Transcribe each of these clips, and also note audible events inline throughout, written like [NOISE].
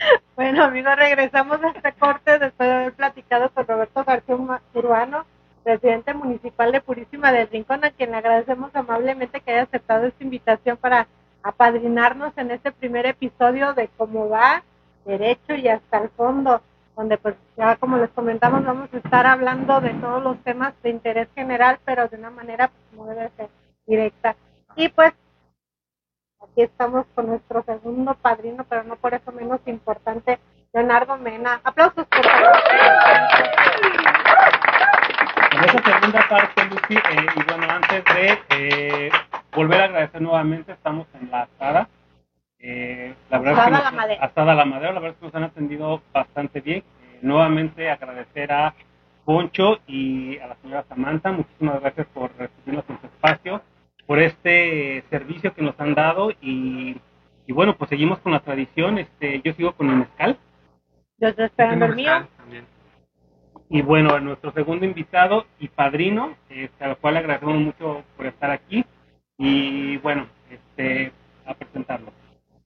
[LAUGHS] Bueno, amigos, regresamos a este corte después de haber platicado con Roberto García Urbano, presidente municipal de Purísima del Rincón, a quien le agradecemos amablemente que haya aceptado esta invitación para apadrinarnos en este primer episodio de cómo va derecho y hasta el fondo, donde pues ya como les comentamos vamos a estar hablando de todos los temas de interés general, pero de una manera pues, como debe ser directa. Y pues aquí estamos con nuestro segundo padrino, pero no por eso menos importante, Leonardo Mena. Aplausos por favor. En esa segunda parte, Lucy, eh, y bueno, antes de eh, volver a agradecer nuevamente, estamos en la asada. Eh, la verdad Asada es que La Madera. Asada La Madera, la verdad es que nos han atendido bastante bien. Eh, nuevamente agradecer a Poncho y a la señora Samantha, muchísimas gracias por recibirnos en su espacio, por este servicio que nos han dado y, y bueno, pues seguimos con la tradición. Este, yo sigo con mi mezcal. Yo estoy esperando el mío. También. Y bueno, a nuestro segundo invitado y padrino, este, al cual le agradecemos mucho por estar aquí. Y bueno, este, a presentarlo.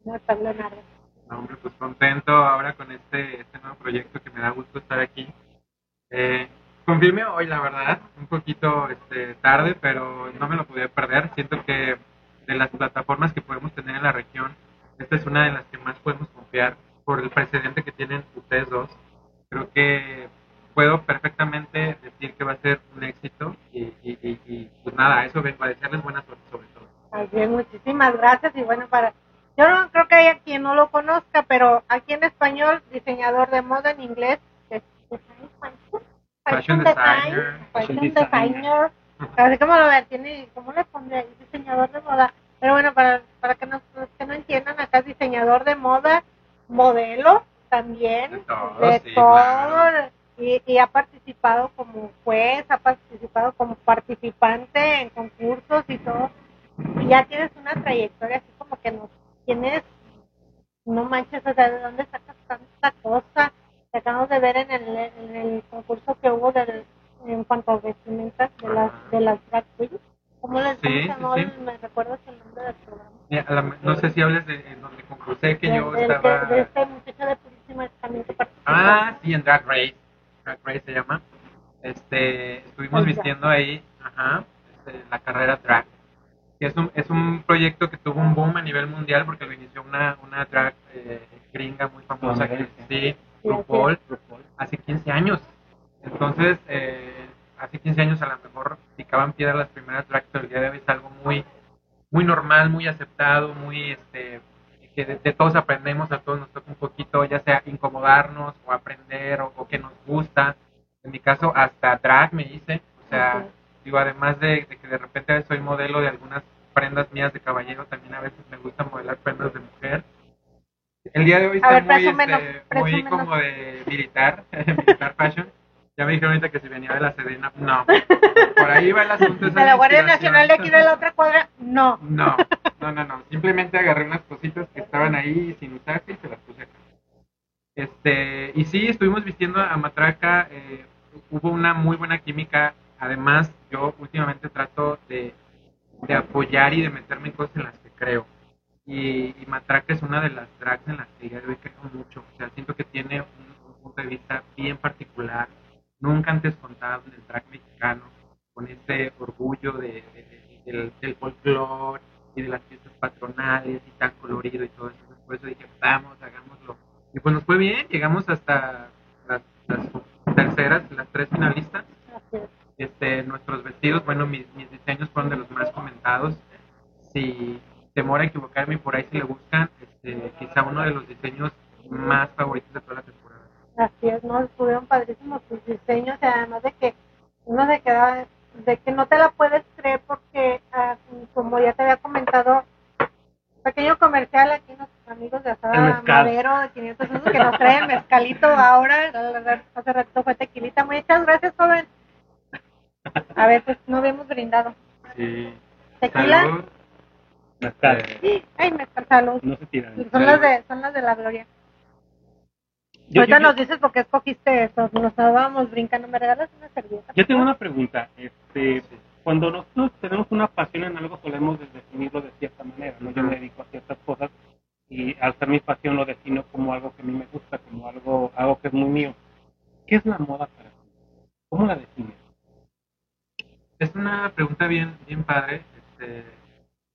No está Leonardo. No, hombre, pues contento ahora con este, este nuevo proyecto que me da gusto estar aquí. Eh, confirme hoy, la verdad, un poquito este, tarde, pero no me lo podía perder. Siento que de las plataformas que podemos tener en la región, esta es una de las que más podemos confiar por el precedente que tienen ustedes dos. Creo que puedo perfectamente decir que va a ser un éxito y, y, y, y, pues nada, eso vengo a desearles buena suerte sobre todo. Así es, muchísimas gracias y bueno, para yo no creo que haya quien no lo conozca, pero aquí en español, diseñador de moda en inglés, es design, fashion, Fashion design, designer. fashion designer, así como lo ven, tiene, ¿cómo le pondré ahí? Diseñador de moda, pero bueno, para, para que, no, los que no entiendan, acá es diseñador de moda, modelo también, De todo, de sí, todo, claro. y, y ha participado como juez, ha participado como participante en concursos y todo, y ya tienes una trayectoria así como que nos tienes, no manches, o sea, ¿de dónde sacas tanta cosa? Acabamos de ver en el, en el concurso que hubo del, en cuanto a vestimentas de las, de las drag queens. ¿Cómo les Sí, se llamó? sí, el- sí. ¿Me recuerdas el nombre del programa? Mira, a la- no sé si hables de donde concursé que De- yo estaba. de, este muchacho de Purísima también que participó. Ah, sí, en Drag Race. Drag Race se llama. Este, estuvimos vistiendo ahí, ajá, este, la carrera drag. Que es un, es un proyecto que tuvo un boom a nivel mundial porque lo inició una, una drag eh, gringa muy famosa que sí, Sí, RuPaul, RuPaul. hace 15 años. Entonces, eh, hace 15 años a lo mejor picaban piedra las primeras drags, pero el día de hoy es algo muy, muy normal, muy aceptado, muy, este, que de, de todos aprendemos, a todos nos toca un poquito, ya sea incomodarnos o aprender o, o que nos gusta. En mi caso, hasta drag me hice, o sea, digo, además de, de que de repente soy modelo de algunas prendas mías de caballero, también a veces me gusta modelar prendas de mujer. El día de hoy está ver, muy, presúmenos, este, muy como de militar, [LAUGHS] militar fashion. Ya me dijeron ahorita que si venía de la Sedena, no. Por ahí va el asunto. De la Guardia. Nacional de aquí de la otra cuadra, no. No, no, no, no. Simplemente agarré unas cositas que estaban ahí sin usarse y se las puse acá. Este, y sí, estuvimos vistiendo a Matraca. eh, hubo una muy buena química. Además, yo últimamente trato de, de apoyar y de meterme en cosas en las que creo. Y, y Matraca es una de las drags en las que yo hoy creo mucho. O sea, siento que tiene un, un punto de vista bien particular, nunca antes contado en el drag mexicano, con ese orgullo de, de- de- del, del folclore y de las fiestas patronales y tan colorido y todo eso. Por eso dije, vamos, hagámoslo. Y pues nos fue bien, llegamos hasta las, las terceras, las tres finalistas este, nuestros vestidos, bueno, mis, mis diseños fueron de los más comentados. Si temor a equivocarme, por ahí si le buscan, este, quizá uno de los diseños más favoritos de toda la temporada. Así es, no, estuvieron padrísimos tus diseños y además de que uno se queda, de que no te la puedes creer porque, ah, como ya te había comentado, pequeño comercial aquí nuestros amigos de Asada. Madero de 500 pesos que nos traen [LAUGHS] mezcalito ahora, hace rato fue tequilita, muchas gracias joven. A ver, pues no habíamos brindado. Sí. Tequila, Salud. Mezcal. Ay, mezcal, salud. No se tiran. Son las de, son las de la gloria. Yo, Ahorita yo- nos dices por qué escogiste eso, nos estábamos brincando, ¿me regalas una servilleta? yo tengo una pregunta. Este, cuando nosotros tenemos una pasión en algo, solemos de- definirlo de cierta manera. ¿no? Yo me dedico a ciertas cosas y al ser mi pasión lo defino como algo que a mí me gusta, como algo, algo que es muy mío. ¿Qué es la moda para ti? ¿Cómo la defines? Es una pregunta bien, bien padre, este,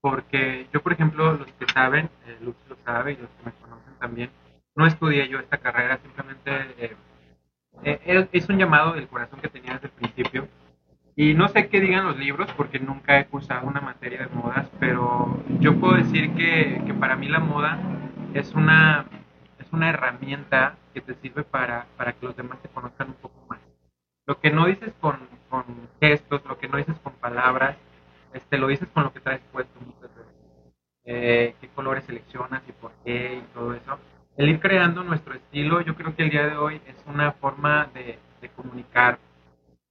porque yo, por ejemplo, los que saben, eh, Luz lo sabe y los que me conocen también, no estudié yo esta carrera, simplemente eh, eh, es un llamado del corazón que tenía desde el principio. Y no sé qué digan los libros porque nunca he cursado una materia de modas, pero yo puedo decir que, que para mí la moda es una, es una herramienta que te sirve para, para que los demás te conozcan un poco más. Lo que no dices con, con gestos, lo que no dices con palabras, este, lo dices con lo que traes puesto muchas veces. Eh, qué colores seleccionas y por qué y todo eso. El ir creando nuestro estilo, yo creo que el día de hoy es una forma de, comunicar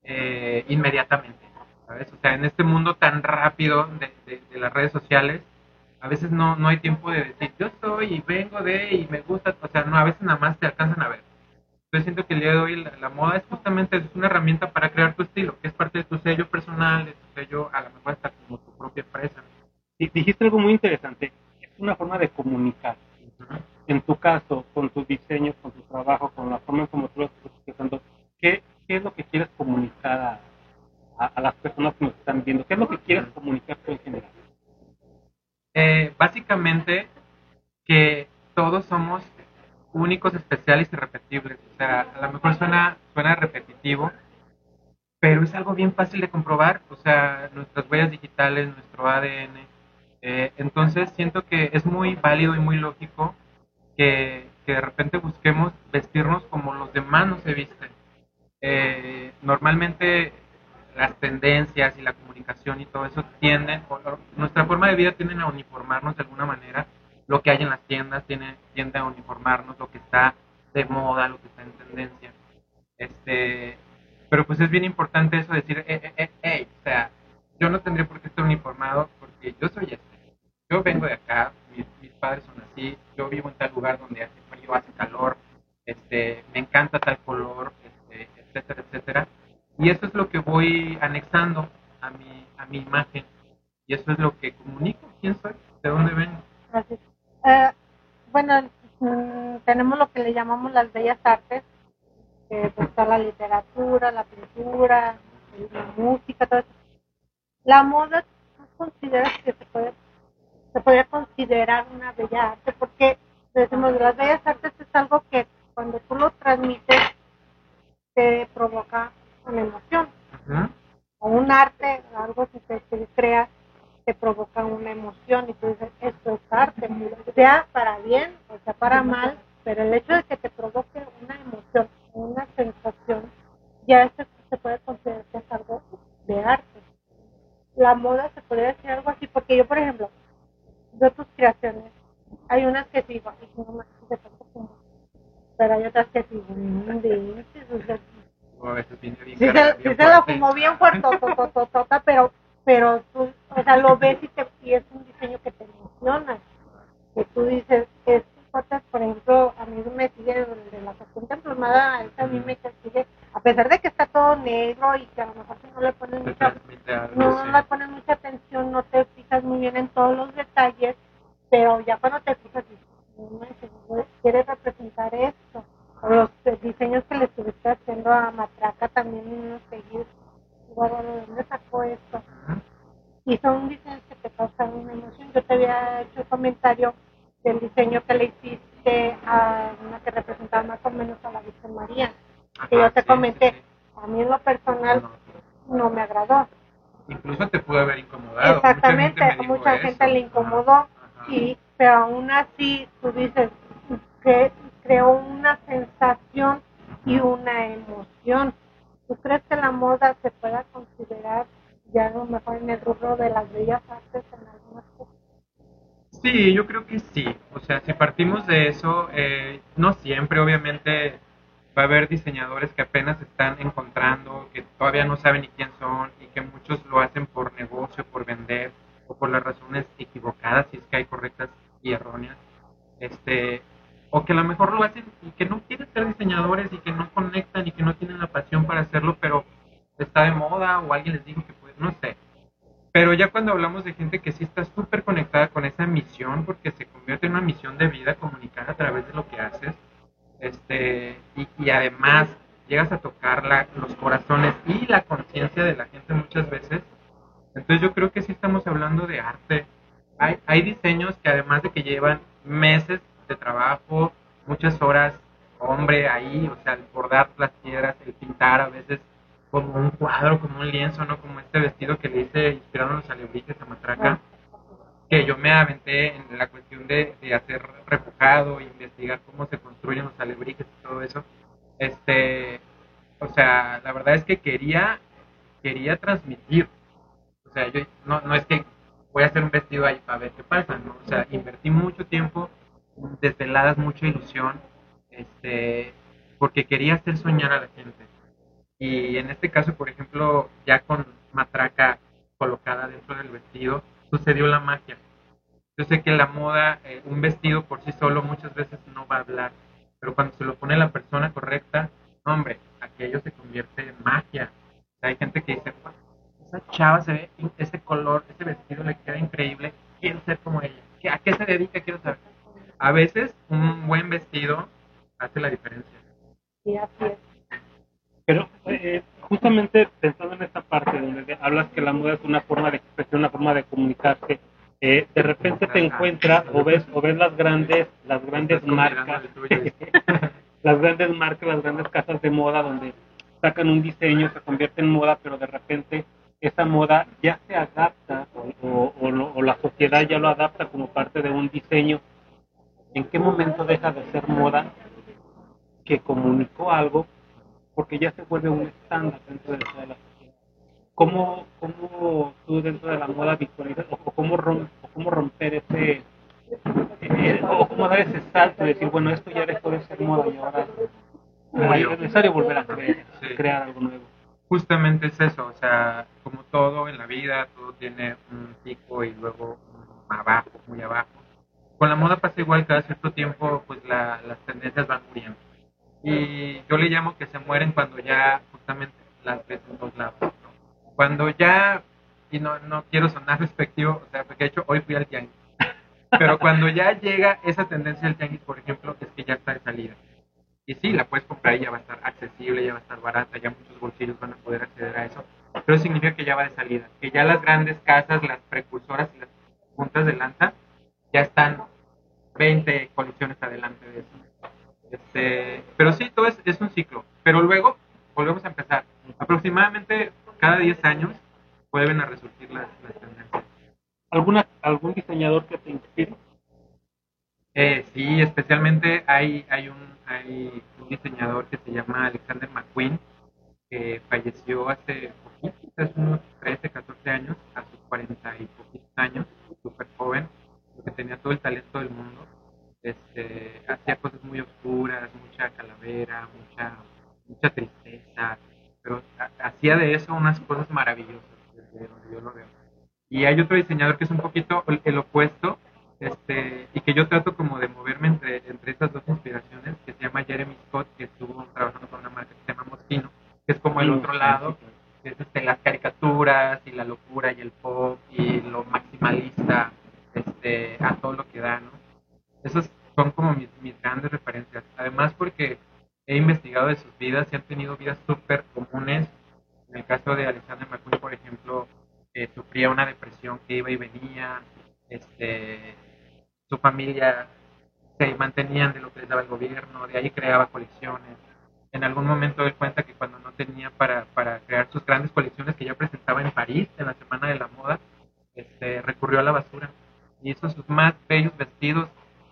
eh, inmediatamente, ¿sabes? O sea, en este mundo tan rápido de, de, las redes sociales, a veces no, no hay tiempo de decir, yo soy y vengo de y me gusta, o sea, no, a veces nada más te alcanzan a ver. Yo siento que el día de hoy la, moda es justamente es una herramienta para crear tu estilo, que es parte de tu sello personal, de tu sello, a lo mejor hasta como tu propia empresa. Y dijiste algo muy interesante, es una forma de comunicar. En tu caso, con tus diseños, con tu trabajo, con la forma en como tú lo estás expresando, ¿qué, ¿qué es lo que quieres comunicar a, a, las personas que nos están viendo? ¿Qué es lo que quieres comunicar tú en general? Eh, básicamente que todos somos únicos, especiales y repetibles. O sea, a lo mejor suena, suena repetitivo, pero es algo bien fácil de comprobar. O sea, nuestras huellas digitales, nuestro ADN. Eh, entonces siento que es muy válido y muy lógico que, que, de repente busquemos vestirnos como los demás no se visten. Eh, normalmente las tendencias y la comunicación y todo eso tienden, nuestra forma de vida tienden a uniformarnos de alguna manera. Lo que hay en las tiendas tiene, tiende a uniformarnos, lo que está de moda, lo que está en tendencia. Este, pero pues es bien importante eso de decir, eh, eh, eh, o sea, yo no tendría por qué estar uniformado porque yo soy este. Yo vengo de acá, mis, padres son así, yo vivo en tal lugar donde hace frío, hace calor, este, me encanta tal color, etcétera, etcétera. Y eso es lo que voy anexando a mi, a mi imagen. Y eso es lo que comunico. ¿Quién soy? ¿De dónde vengo? Gracias. Eh, bueno, mmm, tenemos lo que le llamamos las bellas artes, que pues, está la literatura, la pintura, la música, todo eso. La moda, ¿tú consideras que se puede se podría considerar una bella arte? Porque decimos, las bellas artes es algo que cuando tú lo transmites te provoca una emoción. O un arte, algo que te, te crea, te provoca una emoción y tú dices, esto es arte, sea para bien o sea para mal, pero el hecho de que te provoque una emoción, una sensación, ya esto se puede considerar que es algo de arte. La moda se podría decir algo así, porque yo, por ejemplo, veo tus creaciones, hay unas que digo, pero hay otras que digo, no o sea, sí, se, sí se la fumó bien fuerte, pero, pero tú, o sea, lo ves y, te, y es un diseño que te emociona. Que tú dices, estos fotos, por ejemplo, a mí me sigue de la serpiente emplumada, a mí me sigue, a pesar de que está todo negro y que a lo mejor si no le pones Te mucha, algo, no sí. le pones mucha atención, no te fijas muy bien en todos los detalles, pero ya cuando te fijas, dices, "No quieres representar esto o los diseños que le estuviste haciendo a Matraca también seguidos. Igual, ¿de dónde sacó esto? Y son diseños que te causan una emoción. Yo te había hecho el comentario del diseño que le hiciste a una que representaba más o menos a la Virgen María. Que Ajá, yo te sí, comenté, sí, sí. a mí en lo personal No, no me agradó. Incluso te pudo haber incomodado. Exactamente, mucha gente, mucha gente le incomodó, Ajá, y, pero aún así tú dices que creó una sensación y una emoción. ¿Tú crees que la moda se pueda considerar ya a lo mejor en el rubro de las bellas artes en algunas cosas? Sí, yo creo que sí. O sea, si partimos de eso, eh, no siempre, obviamente, va a haber diseñadores que apenas están encontrando, que todavía no saben ni quién son y que muchos lo hacen por negocio, por vender o por las razones equivocadas, si es que hay correctas y erróneas. Este, o que a lo mejor lo hacen y que no quieren ser diseñadores y que no conectan y que no tienen la pasión para hacerlo, pero está de moda o alguien les dijo que puede, no sé. Pero ya cuando hablamos de gente que sí está súper conectada con esa misión, porque se convierte en una misión de vida comunicar a través de lo que haces, este, y, y además llegas a tocar la, los corazones y la conciencia de la gente muchas veces, entonces yo creo que sí estamos hablando de arte. Hay, hay diseños que además de que llevan meses de trabajo, muchas horas, hombre, ahí, o sea, el bordar las piedras, el pintar a veces como un cuadro, como un lienzo, ¿no? Como este vestido que le hice inspiraron los alebrijes a Matraca, que yo me aventé en la cuestión de, de hacer repujado, investigar cómo se construyen los alebrijes y todo eso. Este, o sea, la verdad es que quería, quería transmitir. O sea, yo no, no es que voy a hacer un vestido ahí para ver qué pasa, ¿no? O sea, invertí mucho tiempo, desveladas, mucha ilusión, este, porque quería hacer soñar a la gente y en este caso, por ejemplo, ya con matraca colocada dentro del vestido, sucedió la magia. Yo sé que la moda, eh, un vestido por sí solo muchas veces no va a hablar, pero cuando se lo pone la persona correcta, hombre, aquello se convierte en magia. hay gente que dice, esa chava se ve, ese color, ese vestido le queda increíble, quiero ser como ella. ¿A qué se dedica? Quiero saber. A veces un buen vestido hace la diferencia. Sí, así es. Pero eh, justamente pensando en esta parte donde hablas que la moda es una forma de expresión, una forma de comunicarse, eh, de repente te encuentras o ves o ves las grandes las grandes marcas, [LAUGHS] las grandes marcas, las grandes casas de moda donde sacan un diseño, se convierte en moda, pero de repente esa moda ya se adapta o, o la sociedad ya lo adapta como parte de un diseño. ¿En qué momento deja de ser moda que comunicó algo porque ya se vuelve un estándar dentro de toda la sociedad. ¿Cómo, cómo tú dentro de la moda visualizas o, cómo, cómo romper ese, eh, o cómo dar ese salto y decir, bueno, esto ya dejó de ser moda y ahora es necesario volver a crear, algo nuevo? Justamente es eso, o sea, como todo en la vida, todo tiene un pico y luego abajo, muy abajo. Con la moda pasa igual, cada cierto tiempo pues la, las tendencias van muriendo y yo le llamo que se mueren cuando ya justamente las ves en todos lados. Cuando ya, y no, no quiero sonar respectivo, o sea, porque de hecho hoy fui al tianguis, pero cuando ya llega esa tendencia del tianguis, por ejemplo, es que ya está de salida. Y sí, la puedes comprar y ya va a estar accesible, ya va a estar barata, ya muchos bolsillos van a poder acceder a eso, pero significa que ya va de salida, que ya las grandes casas, las precursoras y las puntas de lanza ya están 20 colecciones adelante de eso. Este, pero sí, todo es, es un ciclo. Pero luego volvemos a empezar. Aproximadamente cada 10 años vuelven a resurgir las, tendencias. ¿Alguna, ¿Algún diseñador que te inspire? Eh, sí, especialmente hay, hay, un, hay un diseñador que se llama Alexander McQueen, que falleció hace poquito, hace unos 13, 14 años, a sus 40 y poquitos años, súper joven, porque tenía todo el talento del mundo este, hacía cosas muy oscuras, mucha calavera, mucha, mucha tristeza, pero hacía de eso unas cosas maravillosas, desde donde yo lo veo. Y hay otro diseñador que es un poquito el opuesto, este, y que yo trato como de moverme entre, entre esas dos inspiraciones, que se llama Jeremy Scott, que estuvo trabajando con una marca que se llama Moschino, que es como el otro lado, que es este, las caricaturas y la locura y el pop y lo maximalista este, a todo lo que da, ¿no? Esas son como mis, mis grandes referencias. Además porque he investigado de sus vidas y han tenido vidas súper comunes. En el caso de Alexander McQueen, por ejemplo, eh, sufría una depresión que iba y venía. Este, su familia se mantenían de lo que les daba el gobierno, de ahí creaba colecciones. En algún momento él cuenta que cuando no tenía para, para crear sus grandes colecciones que ya presentaba en París en la Semana de la Moda, este, recurrió a la basura y hizo sus más bellos vestidos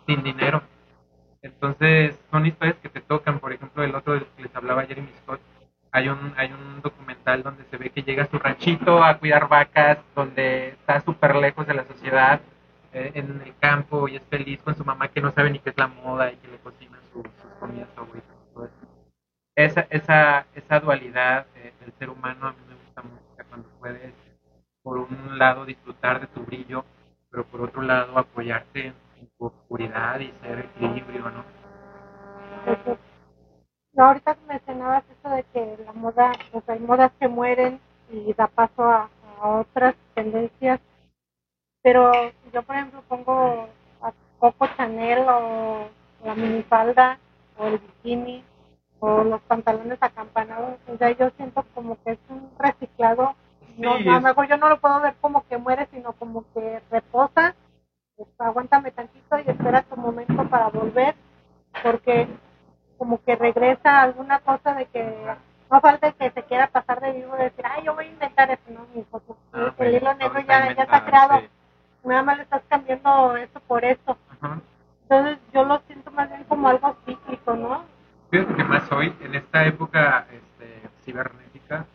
sin dinero. Entonces, son historias que te tocan. Por ejemplo, el otro que les hablaba Jeremy Scott, hay un, hay un documental donde se ve que llega a su ranchito a cuidar vacas, donde está súper lejos de la sociedad, eh, en el campo, y es feliz con su mamá que no sabe ni qué es la moda y que le cocina sus comidas favoritas. Esa, esa, esa dualidad del ser humano a mí me gusta mucho cuando puedes, por un lado, disfrutar de tu brillo, pero por otro lado, apoyarte en tu oscuridad y ser equilibrio, ¿no? No, ahorita mencionabas eso de que la moda, o sea, hay modas que mueren y da paso a, a otras tendencias. Pero yo, por ejemplo, pongo a Coco Chanel o la minifalda o el bikini o los pantalones acampanados. O sea, yo siento como que es un reciclado. no, a lo mejor yo no lo puedo ver como que muere, sino como que reposa. Pues, aguántame tantito y espera tu momento para volver, porque como que regresa alguna cosa de que no falta que se quiera pasar de vivo y decir, ay, yo voy a inventar eso, no, mi hijo, ah, el hilo negro ya, ya está creado, nada más le estás cambiando eso por eso. Entonces yo lo siento más bien como algo cíclico, ¿no? Fíjate que más hoy, en esta época este, cibernética,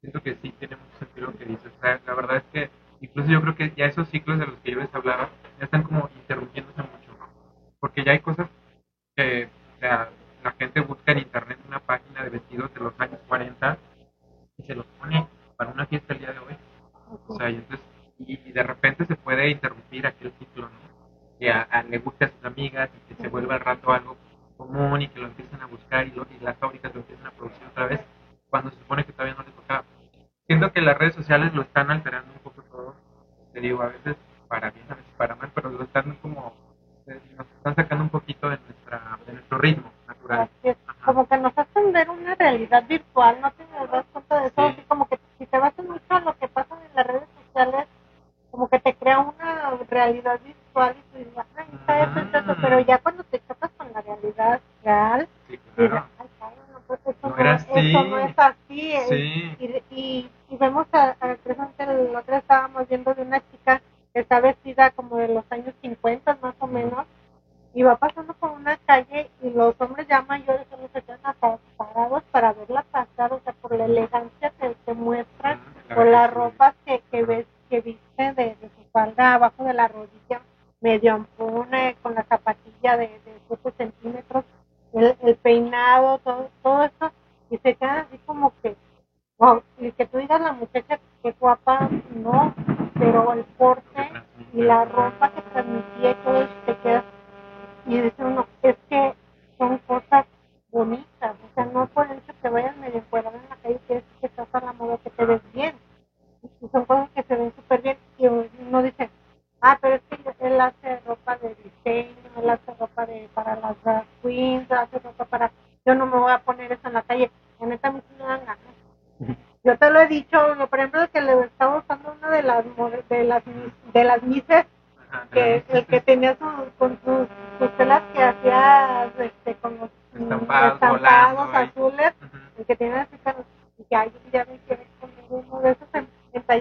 siento que sí tiene mucho sentido lo que dices. O sea, la verdad es que incluso yo creo que ya esos ciclos de los que yo les hablaba ya están como interrumpiéndose mucho. Porque ya hay cosas que, o sea, la gente busca en internet una página de vestidos de los años 40 y se los pone para una fiesta el día de hoy. O sea, y, entonces, y, de repente se puede interrumpir aquel ciclo, ¿no? Que a, le guste a sus amigas y que se vuelva al rato algo común y que lo empiecen a buscar y, las fábricas lo empiecen a producir otra vez cuando se supone que todavía no les tocaba. Siento que las redes sociales lo están alterando todo. Te digo, a veces para bien, a veces para mal, pero lo están como eh, nos están sacando un poquito de nuestra de nuestro ritmo natural. como que nos hacen ver una realidad virtual, no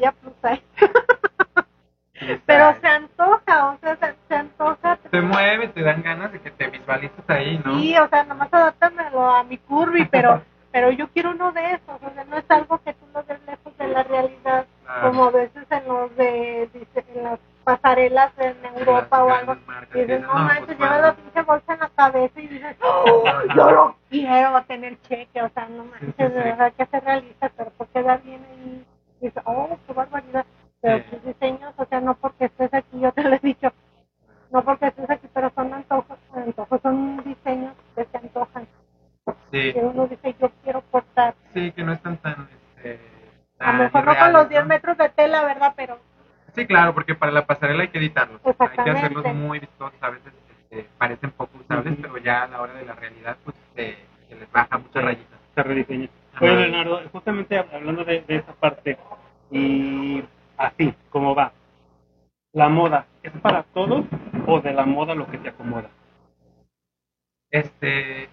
talla plus ahí. Pero se antoja, o sea, se, se, antoja. Te mueve, te dan ganas de que te visualices ahí, ¿no? Sí, o sea, nomás adáptamelo a mi curvy, pero [LAUGHS] pero yo quiero uno de esos, o sea, no es algo que tú lo ves lejos de la realidad, como a veces en los de, en las pasarelas en Europa o algo, y dices, no, manches, pues, lleva la pinche bolsa en la cabeza y dices, oh, yo lo quiero tener cheque, o sea, no manches, de verdad que se realiza, porque para la pasarela hay que editarlos. Hay que hacerlos muy vistosos, a veces este, parecen poco usables, pero ya a la hora de la realidad, pues se, les baja muchas rayitas. Se rediseña. Oye, Leonardo, justamente hablando de, de esa parte, y así, como va, ¿la moda es para todos o de la moda lo que te acomoda? Este,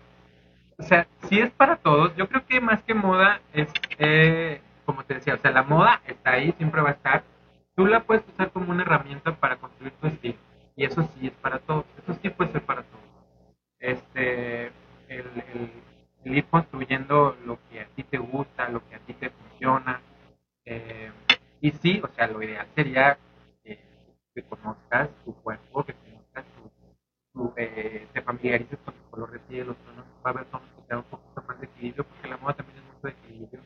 o sea, si es para todos. Yo creo que más que moda es, eh, como te decía, o sea, la moda está ahí, siempre va a estar. Tú la puedes usar como una herramienta para construir tu estilo. Y eso sí es para todos. Eso sí puede ser para todos. Este, el, ir construyendo lo que a ti te gusta, lo que a ti te funciona. Eh, y sí, o sea, lo ideal sería que, conozcas tu cuerpo, que conozcas tu, eh, te familiarices con tu color de piel, los tonos va a haber tonos que tengan un poquito más de equilibrio, porque la moda también es mucho de equilibrio,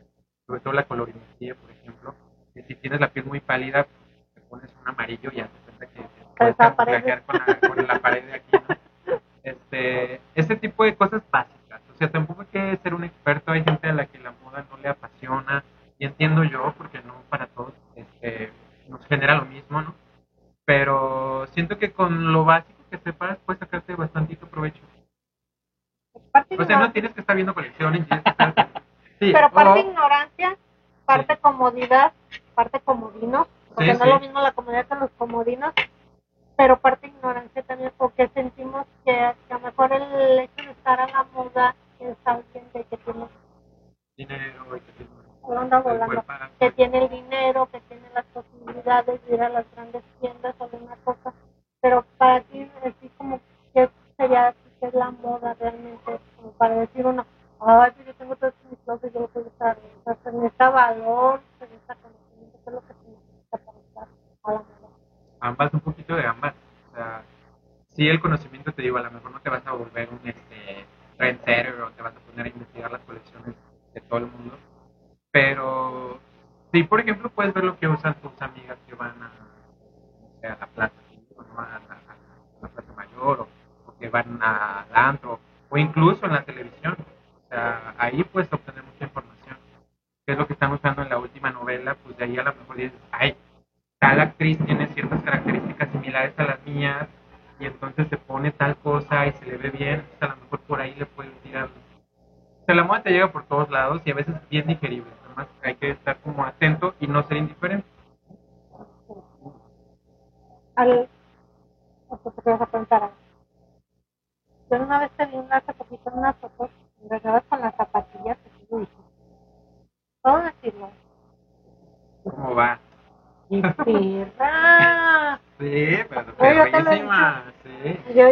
sobre todo la colorimetría, por ejemplo, que si tienes la piel muy pálida, te amarillo y haces cuenta que camuflajear con la, con la pared de aquí, ¿no? [LAUGHS] Este, este tipo de cosas básicas, o sea, tampoco hay que ser un experto, hay gente a la que la moda no le apasiona, y entiendo yo, porque no para todos, este, mismo, ¿no? Pero siento que con lo básico que sepas puedes sacarte bastantito provecho. Parte O sea, no ignorancia. tienes que estar viendo colecciones. tienes que estar- Sí, pero parte o- ignorancia, parte comodidad, parte comodinos, porque Sí, no sí. es lo mismo la comodidad que los comodinos, pero parte ignorancia también, porque sentimos que, que a lo mejor el hecho de estar a la moda es alguien de que tiene, dinero y que tiene- anda el volando, buen pago. que tiene el dinero, que tiene las posibilidades de ir a las grandes tiendas o de una cosa, pero para ti, así como que sería que es la moda realmente, como para decir uno, ay, pues yo tengo todo esto en mi closet, yo lo puedo usar, o sea, se necesita valor, se necesita conocimiento, que es lo que se necesita para estar a la moda. ambas, un poquito de ambas. O sea, sí el conocimiento, te digo, a lo mejor no te vas a volver un este, trendsetter o te vas a poner a investigar las colecciones de todo el mundo. Pero sí, por ejemplo, puedes ver lo que usan tus amigas que van a, no sé, a la plaza, ¿no? a, la, a la plaza mayor o, o que van al antro o incluso en la televisión. O sea, ahí puedes obtener mucha información. ¿Qué es lo que están usando en la última novela? Pues de ahí a lo mejor dices, ay, tal actriz tiene ciertas características similares a las mías y entonces se pone tal cosa y se le ve bien, entonces a lo mejor por ahí le puedes tirar. O sea, la moda te llega por todos lados y a veces es bien digerible, además hay que estar como atento y no ser indiferente. Al, te vas a preguntar. Yo una vez te vi una hace poquito en unas fotos, regabas con las zapatillas que tú dijiste. Todo decirlo. ¿Cómo va? ¡Y perra! [LAUGHS] Sí, pero perrísima, sí. Yo,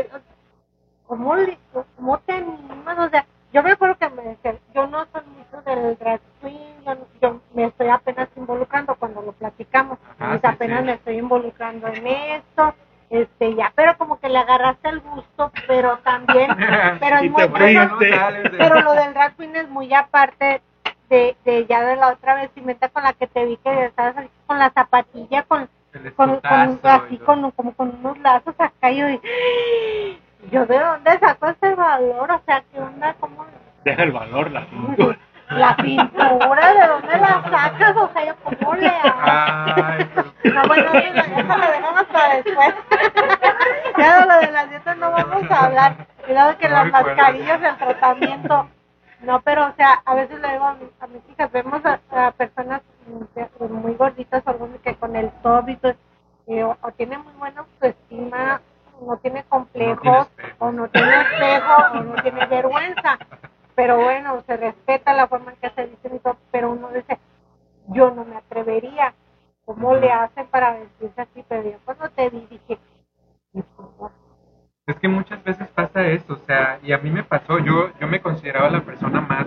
¿cómo, le- ¿Cómo te animas? O sea, yo me acuerdo que me yo no soy mucho del drag queen, yo, yo me estoy apenas involucrando cuando lo platicamos, Ajá, pues sí, apenas sí. me estoy involucrando en esto, este ya, pero como que le agarraste el gusto, pero también, [LAUGHS] pero es muy bueno, pero lo del drag queen es muy aparte de, de ya de la otra vestimenta con la que te vi que estabas así con la zapatilla, con con, con así con, como con unos lazos acá yo dije, yo de dónde saco ese valor, o sea, qué onda, cómo [LAUGHS] Deja el valor, la cintura. la pintura, de dónde la sacas, o sea, yo cómo le hago. No, bueno, eso eso lo dejamos para después. [LAUGHS] ya de lo de las dietas no vamos a hablar. Cuidado que No las mascarillas, el tratamiento. No, pero o sea, a veces le digo a, mi- a mis hijas, vemos a, a personas mm, muy gorditas o algunos que con el top y todo, o, o tiene muy buena autoestima, no tiene complejos, o no tiene espejo, o no tiene vergüenza. Pero bueno, se respeta la forma en que se dicen y todo, pero uno dice, yo no me atrevería. ¿Cómo le hacen para vestirse así? Pero yo cuando te vi sea, y a mí me pasó, yo yo me consideraba la persona más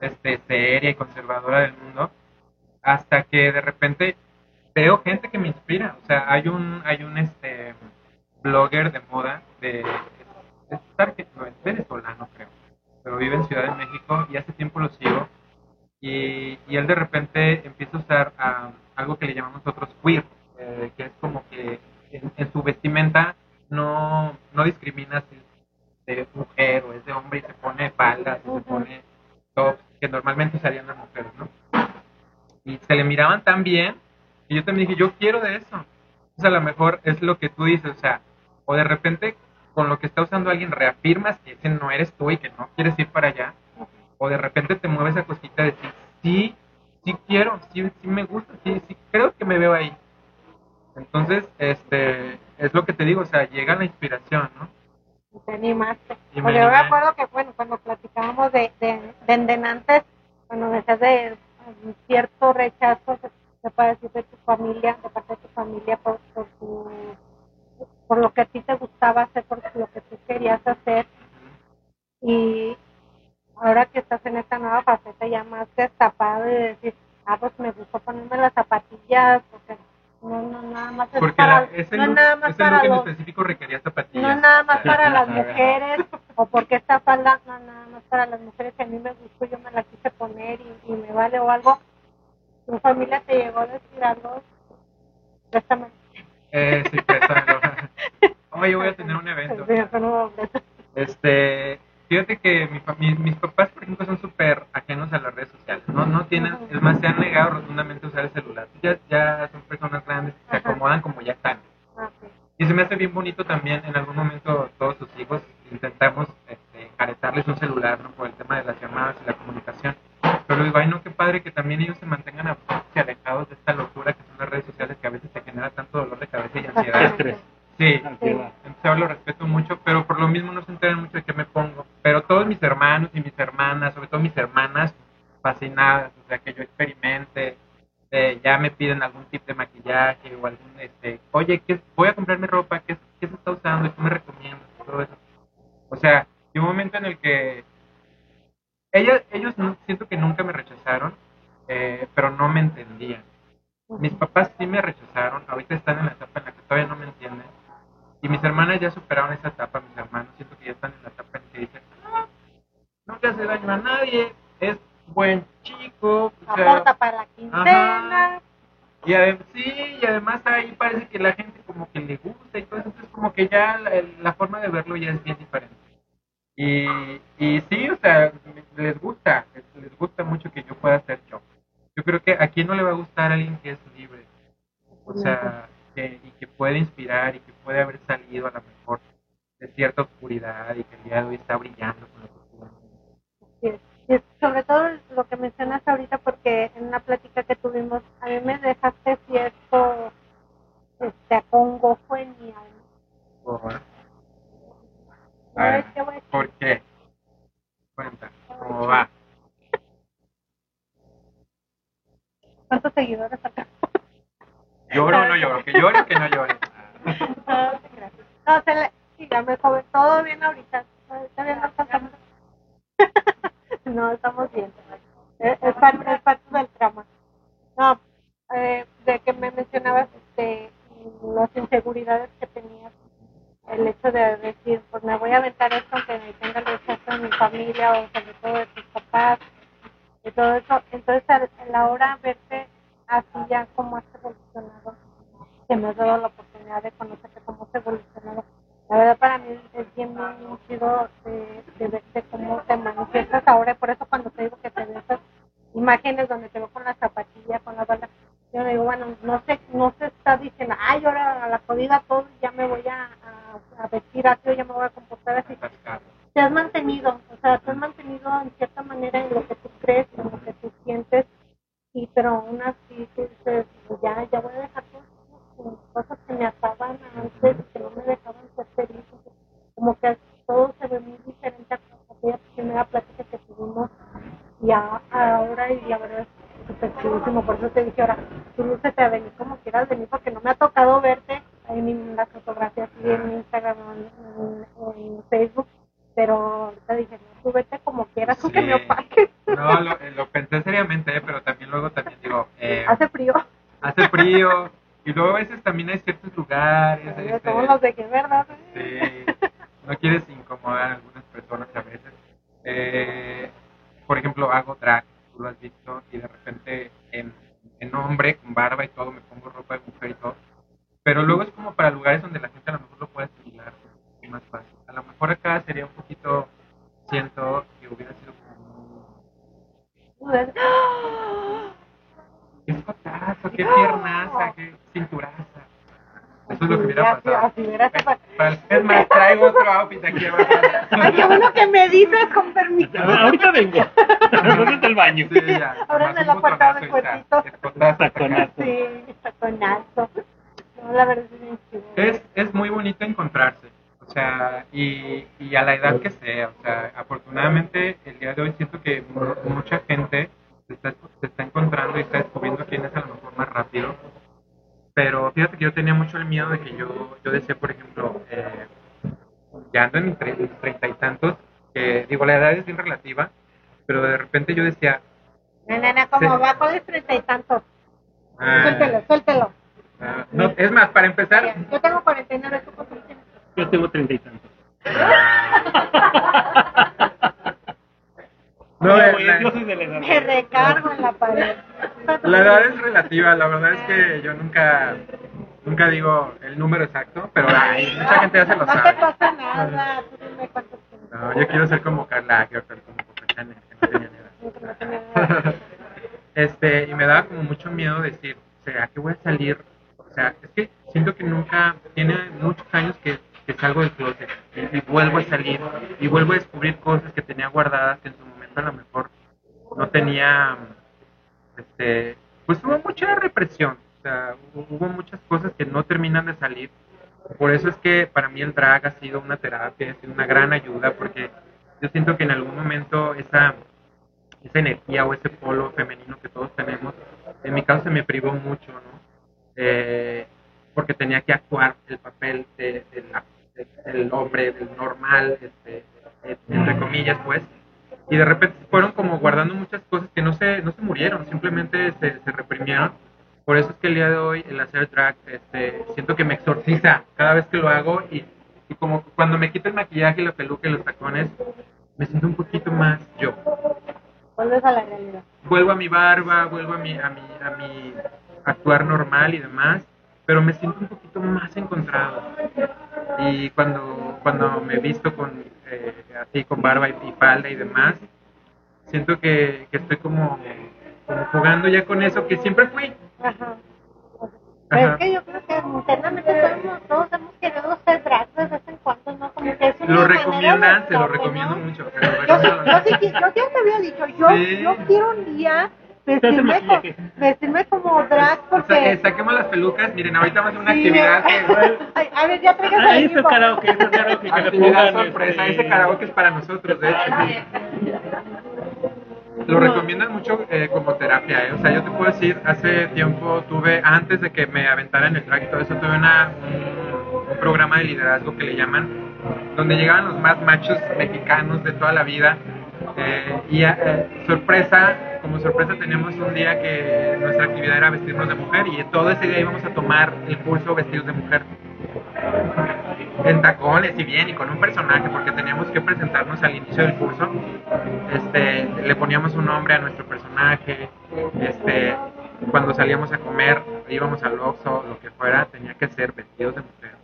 este seria y conservadora del mundo hasta que de repente veo gente que me inspira, o sea, hay un hay un este blogger de moda de es, arge- no, es venezolano creo, pero vive en Ciudad de México y hace tiempo lo sigo y, y él de repente empieza a usar ah, algo que le llamamos nosotros queer, eh, que es como que en, en su vestimenta no, no discrimina si es de mujer o es de hombre y se pone faldas y se Ujú. pone tops que normalmente usarían las mujeres, ¿no? Y se bien y yo también dije, yo quiero de eso. O sea, a lo mejor es lo que tú dices, o sea, o de repente con lo que está usando alguien reafirmas que ese no eres tú y que no quieres ir para allá, o de repente te mueves esa cosita de decir, sí, sí quiero, sí, sí me gusta, sí, sí creo que me veo ahí. Entonces, este, es lo que te digo, o sea, llega la inspiración, ¿no? Y te animaste. Y me yo me acuerdo que, bueno, cuando platicábamos de, de, de endenantes, cuando decías de um, cierto rechazo, se, puede decir de tu familia, de parte de tu familia, por, por, tu, por lo que a ti te gustaba hacer, por lo que tú querías hacer. Y ahora que estás en esta nueva faceta ya más destapado y decir, ah, pues me gustó ponerme las zapatillas, porque no, no, nada más es Porque para, ese no look, nada más ese para look en los específico requería zapatillas. no nada más para las mujeres o porque esta falda no nada más para las mujeres que a mí me gustó yo me la quise poner y, y me vale o algo tu familia te llegó algo préstame Eh, sí, préstamelo. [LAUGHS] Oye, voy a tener un evento. Este, fíjate que mi, fa- mis, papás, por ejemplo, son súper ajenos a las redes sociales. No, no tienen, es más, se han negado rotundamente a usar el celular. Ya, ya son personas grandes que se acomodan como ya están. Ah. Y se me hace bien bonito también, en algún momento todos sus hijos intentamos este, encaretarles un celular, ¿no? Por el tema de las llamadas y la comunicación. Pero digo, ay no, qué padre que también ellos se mantengan alejados de esta locura que son las redes sociales que a veces te genera tanto dolor de cabeza y ansiedad. Estrés. Sí, Ansiedad. entonces ahora lo respeto mucho, pero por lo mismo no se enteran mucho de qué me pongo. Pero todos mis hermanos y mis hermanas, sobre todo mis hermanas, fascinadas, o sea, que yo experimente, eh, ya me piden algún tip de maquillaje o algún, este, oye, ¿qué, voy a comprarme ropa, ¿qué, qué se está usando? ¿Qué me recomiendas? Todo eso. O sea, hay un momento en el que ella, ellos no- siento que nunca me rechazaron, eh, pero no me entendían. Mis papás sí me rechazaron, ahorita están en la etapa en la que todavía no me entienden. Y mis hermanas ya superaron esa etapa, mis hermanos, siento que ya están en la etapa en que dicen, "Ah, no le hace daño a nadie, es buen chico, o sea, Aporta para la quincena. y además, sí, y además ahí parece que la gente como que le gusta y todo eso, entonces como que ya la, la forma de verlo ya es bien diferente. Y, y sí, o sea, les gusta, les, gusta mucho que yo pueda ser yo. Yo creo que a quién no le va a gustar a alguien que es libre, o sea, que, y que puede inspirar y que puede haber salido a lo mejor de cierta oscuridad y que el día de hoy está brillando con Sí, y sobre todo lo que mencionas ahorita, porque en una plática no me dejaban ser feliz, como que todo se ve muy diferente a aquella primera plática que tuvimos y a- ahora y la verdad es súper chidísimo, por eso te dije ahora, tú lúcete a venir como quieras venir porque no me ha tocado verte en las fotografías y en Instagram en, en- en Facebook, pero ahorita dije, no, tú vete como quieras, tú que Sí. me opaques, No, lo, eh, lo pensé seriamente, eh, pero también luego también digo, eh, hace frío, hace frío, y luego a veces también hay ciertos lugares, este, somos los de que verdad, Sí, no quieres incomodar a algunas personas a veces. Eh, por ejemplo, hago drag, tú lo has visto, y de repente en, en hombre, con barba y todo, me pongo ropa de mujer y todo. Pero luego es como para lugares donde la gente a lo mejor lo puede asimilar es más fácil. A lo mejor acá sería un poquito, siento que hubiera sido como muy- qué escotazo, qué piernaza, qué cinturaza. Eso es lo que hubiera Así- pasado. así hubiera pasado. Para- Es más, traigo otro outfit aquí abajo. Ay, qué bueno que me dices con permiso. A ver, ahorita vengo. ¿Dónde está el baño? Sí, ya. Ábreme nomás la un puerta botonazo de y ya. cuerpito. Escotazo, Taconazo. Sí, taconazo. No, la verdad es bien chido. Es, es muy bonito encontrarse. O sea, y, y a la edad que sea. O sea, afortunadamente el día de hoy siento que mu- mucha gente se está, se está encontrando y está descubriendo quién es a lo mejor más rápido. Pero fíjate que yo tenía mucho el miedo de que yo, yo decía, por ejemplo, eh, ya ando en mis tre- mis treinta y tantos, que digo, la edad es bien relativa, pero de repente yo decía, No, no, no, como va con los treinta y tantos. ah, Suéltelo, suéltelo. ah, no, es más, para empezar, Yo tengo 49, ¿tú cuántos tienes? Yo tengo treinta y tantos. [LAUGHS] No, Oye, eh, la- de. Me recargo en la pared. La edad es relativa, la verdad es que yo nunca nunca digo el número exacto, pero ay, mucha gente ya se lo No te sabe. pasa nada, tú dime cuántos tienes. No, yo quiero ser como Carla Lagerfeld, como Coco Chanel, que no tenía edad. Este, y me daba como mucho miedo decir, ¿será que voy a salir? O sea, es que siento que nunca, tiene muchos años que, que salgo del closet y, y vuelvo a salir y vuelvo a descubrir cosas que tenía guardadas que en su momento a lo mejor no tenía, este, pues hubo mucha represión, o sea, hubo, hubo muchas cosas que no terminan de salir. Por eso es que para mí el drag ha sido una terapia, ha sido una gran ayuda, porque yo siento que en algún momento esa, esa energía o ese polo femenino que todos tenemos, en mi caso se me privó mucho, ¿no? Eh, porque tenía que actuar el papel de, de la- de- del hombre, del normal, este, entre comillas, pues. Y de repente fueron como guardando muchas cosas que no se, no se murieron, simplemente se, se reprimieron. Por eso es que el día de hoy el hacer drag, este, siento que me exorciza cada vez que lo hago y, y como cuando me quito el maquillaje la peluca y los tacones, me siento un poquito más yo Vuelves a la realidad. vuelvo a mi barba, vuelvo a mi, a mi, a mi actuar normal y demás, pero me siento un poquito más encontrado. Y cuando, cuando me visto con eh, así con barba y, y falda y demás, siento que, que estoy como, como jugando ya con eso que siempre fui. Ajá. Pero Ajá. es que yo creo que internamente todos, todos hemos querido ser drag de vez en cuando, ¿no? Como que es una Lo recomiendan, se lo recomiendo ¿no? mucho. Yo, sí, no- yo, sí, qui- yo ya te había dicho, yo, Sí. yo quiero un día vestirme, maquillaje. co- vestirme como drag [LAUGHS] Sa- eh, porque... saquemos las pelucas, miren, ahorita vamos a hacer una Sí, actividad [LAUGHS] que... Ay, a ver, ya traigas Ahí el está el karaoke, está karaoke, que le Actividad pongan, sorpresa, este, ese karaoke es para nosotros, de hecho. Lo recomiendan mucho eh, como terapia, ¿eh? O sea, yo te puedo decir, hace tiempo tuve, antes de que me aventara en el track y todo eso, tuve una, un, un programa de liderazgo que le llaman, donde llegaban los más machos mexicanos de toda la vida. Eh, y eh, sorpresa, como sorpresa teníamos un día que nuestra actividad era vestirnos de mujer y todo ese día íbamos a tomar el curso vestidos de mujer. En tacones y bien y con un personaje porque teníamos que presentarnos al inicio del curso. Este le poníamos un nombre a nuestro personaje este cuando salíamos a comer íbamos al Oxxo lo que fuera tenía que ser vestidos de mujer.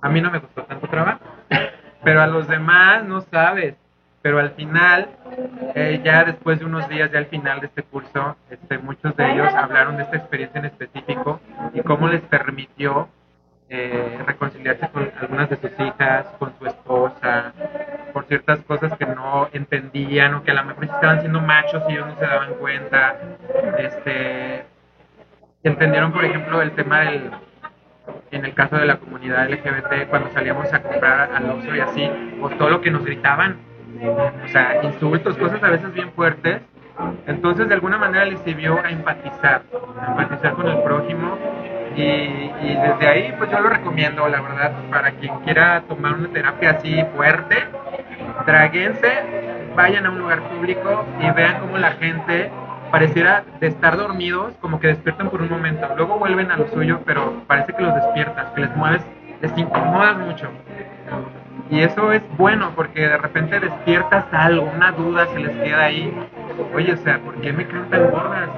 A mí no me costó tanto trabajo [LAUGHS] pero a los demás no sabes pero al final eh, ya después de unos días ya al final de este curso este muchos de ellos hablaron de esta experiencia en específico y cómo les permitió eh, reconciliarse con algunas de sus hijas, con su esposa, por ciertas cosas que no entendían o que a lo mejor estaban siendo machos y ellos no se daban cuenta. Este, entendieron, por ejemplo, el tema del, en el caso de la comunidad LGBT, cuando salíamos a comprar al Oxxo y así, pues todo lo que nos gritaban, o sea, insultos, cosas a veces bien fuertes. Entonces, de alguna manera les sirvió a empatizar, a empatizar con el prójimo. Y, y desde ahí, pues yo lo recomiendo, la verdad, para quien quiera tomar una terapia así fuerte, tráguense, vayan a un lugar público y vean cómo la gente pareciera de estar dormidos, como que despiertan por un momento, luego vuelven a lo suyo, pero parece que los despiertas, que les mueves, les incomodas mucho. Y eso es bueno porque de repente despiertas algo, una duda se les queda ahí. Oye, o sea, ¿por qué me quedan tan gordas?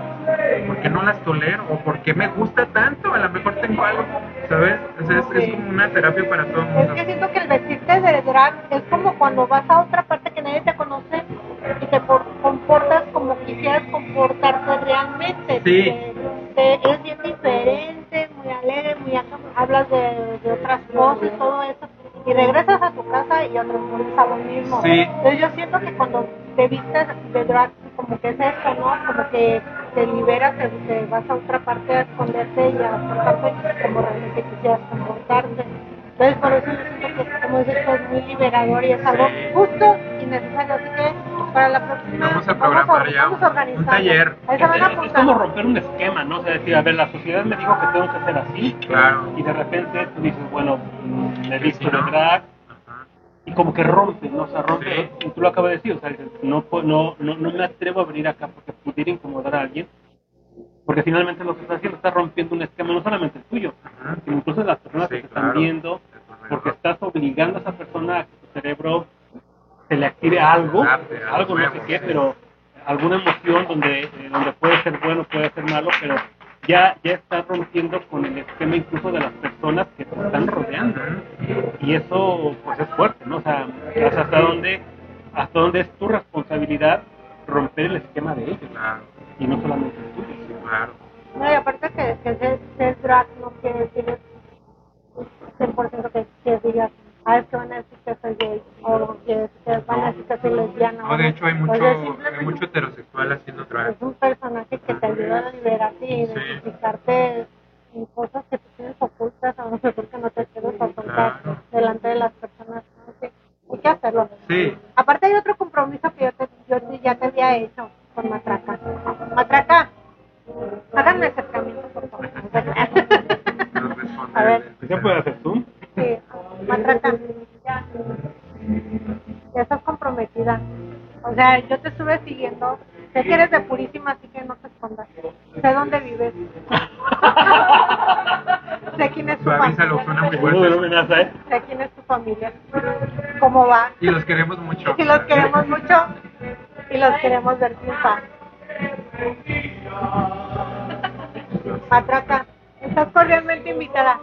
¿Por qué no las tolero? ¿O por qué me gusta tanto? A lo mejor tengo algo, ¿sabes? O sea, es, es como una terapia para todo el Es mundo. que siento que el vestirte de drag es como cuando vas a otra parte que nadie te conoce y te por- comportas como quisieras comportarte realmente. Sí. Es bien diferente, muy alegre, muy acá, hablas de, de otras cosas, todo eso. Y regresas a tu casa y otra vez a lo mismo. Sí. Entonces yo siento que cuando te vistes de drag, como que es eso, ¿no? Como que te liberas, te, te vas a otra parte a esconderte y a comportarte como realmente quisieras comportarte. Entonces por eso yo siento que como dices, es muy liberador y es algo justo y necesario. Así que para la próxima Vamos a programar ya vamos a organizar. un taller. Es, es apuntar. como romper un esquema, ¿no? O sea, decir, a ver, la sociedad me dijo que tengo que hacer así, Claro. y de repente tú dices, bueno, mm, me visto de drag, y como que rompe, ¿no? O sea, rompe, Sí. y tú lo acabas de decir, o sea, dices, no, no, no, no me atrevo a venir acá porque pudiera incomodar a alguien, porque finalmente lo que estás haciendo, estás rompiendo un esquema, no solamente el tuyo, Ajá. sino incluso las personas Sí, que te están claro. viendo, porque estás obligando a esa persona a que su cerebro se le active algo, Adapte a algo no sé qué, sí. pero alguna emoción donde, eh, donde puede ser bueno, puede ser malo, pero ya, ya estás rompiendo con el esquema incluso de las personas que te están rodeando. Y eso pues es fuerte, ¿no? O sea, hasta hasta dónde, hasta dónde es tu responsabilidad romper el esquema de ellos Claro, y no solamente el tuyo. claro. No, y aparte que, que ser, ser drag no quiere decir Ah, a esto van a decir que soy gay, o que van a decir que soy lesbiana. No, de hecho hay mucho, o hay mucho heterosexual haciendo drag. Es un personaje que te ayuda a liberarte y identificarte sí. en cosas que tú tienes ocultas, a lo mejor que no te quieres ocultar claro. delante de las personas. ¿no? Hay que hacerlo. Sí. Aparte hay otro compromiso que yo, te, yo ya te había hecho con Matraca. Matraca, háganme acercamiento, por favor. [LAUGHS] a ver. ¿Ya puedes hacer tú? Sí. Matraca, ya, ya estás comprometida. O sea, yo te estuve siguiendo. Sé que eres de Purísima, así que no te escondas. Sé dónde vives. [LAUGHS] sé quién es tu Suavízalo, familia. suena muy fuerte. ¿eh? Sé quién es tu familia. ¿Cómo va? Y los queremos mucho. Y los queremos mucho y los queremos ver triunfar. Matraca, estás cordialmente invitada.